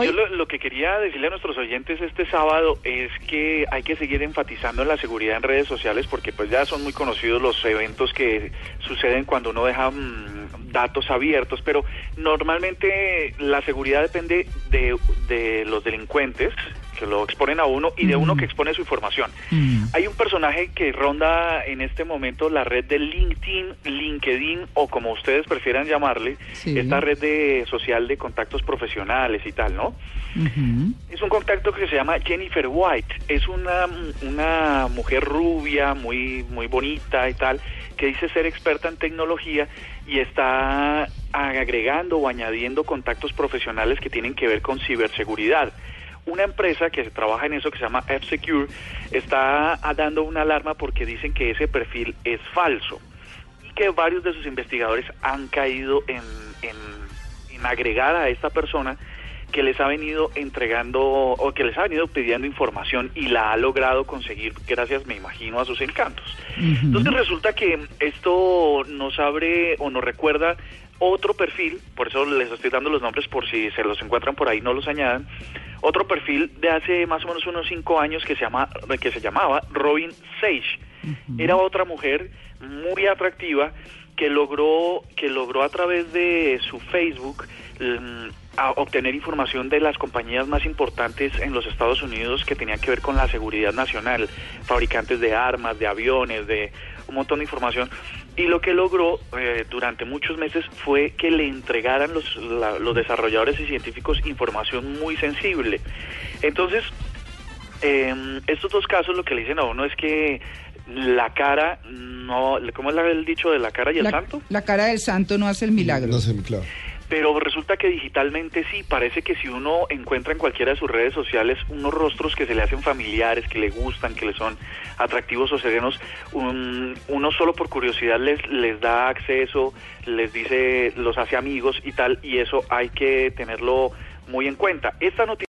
Yo lo, lo, que quería decirle a nuestros oyentes este sábado es que hay que seguir enfatizando en la seguridad en redes sociales porque pues ya son muy conocidos los eventos que suceden cuando uno deja mmm, datos abiertos, pero normalmente la seguridad depende de, de los delincuentes que lo exponen a uno y de uno que expone su información. Mm. Hay un personaje que ronda en este momento la red de LinkedIn, LinkedIn o como ustedes prefieran llamarle, Sí. esta red de social de contactos profesionales y tal, ¿no? Es un contacto que se llama Jennifer White. Es una, una mujer rubia, muy, muy bonita y tal, que dice ser experta en tecnología y está agregando o añadiendo contactos profesionales que tienen que ver con ciberseguridad. Una empresa que trabaja en eso, que se llama F-Secure, está dando una alarma porque dicen que ese perfil es falso y que varios de sus investigadores han caído en, en, en agregar a esta persona que les ha venido entregando o que les ha venido pidiendo información y la ha logrado conseguir gracias, me imagino, a sus encantos. Entonces resulta que esto nos abre o nos recuerda otro perfil, por eso les estoy dando los nombres por si se los encuentran por ahí no los añadan, otro perfil de hace más o menos unos cinco años que se llama que se llamaba Robin Sage. Era otra mujer muy atractiva que logró que logró a través de su Facebook mm, a obtener información de las compañías más importantes en los Estados Unidos que tenían que ver con la seguridad nacional, fabricantes de armas, de aviones, de un montón de información. Y lo que logró eh, durante muchos meses fue que le entregaran los, la- los desarrolladores y científicos información muy sensible. Entonces, eh, estos dos casos lo que le dicen a uno es que la cara no, ¿cómo es la- el dicho de la cara y el la, santo? la cara del santo no hace el milagro. No sé, claro. Pero resulta que digitalmente sí, parece que si uno encuentra en cualquiera de sus redes sociales unos rostros que se le hacen familiares, que le gustan, que le son atractivos o serenos, un- uno solo por curiosidad les, les da acceso, les dice, los hace amigos y tal, y eso hay que tenerlo muy en cuenta. Esta noticia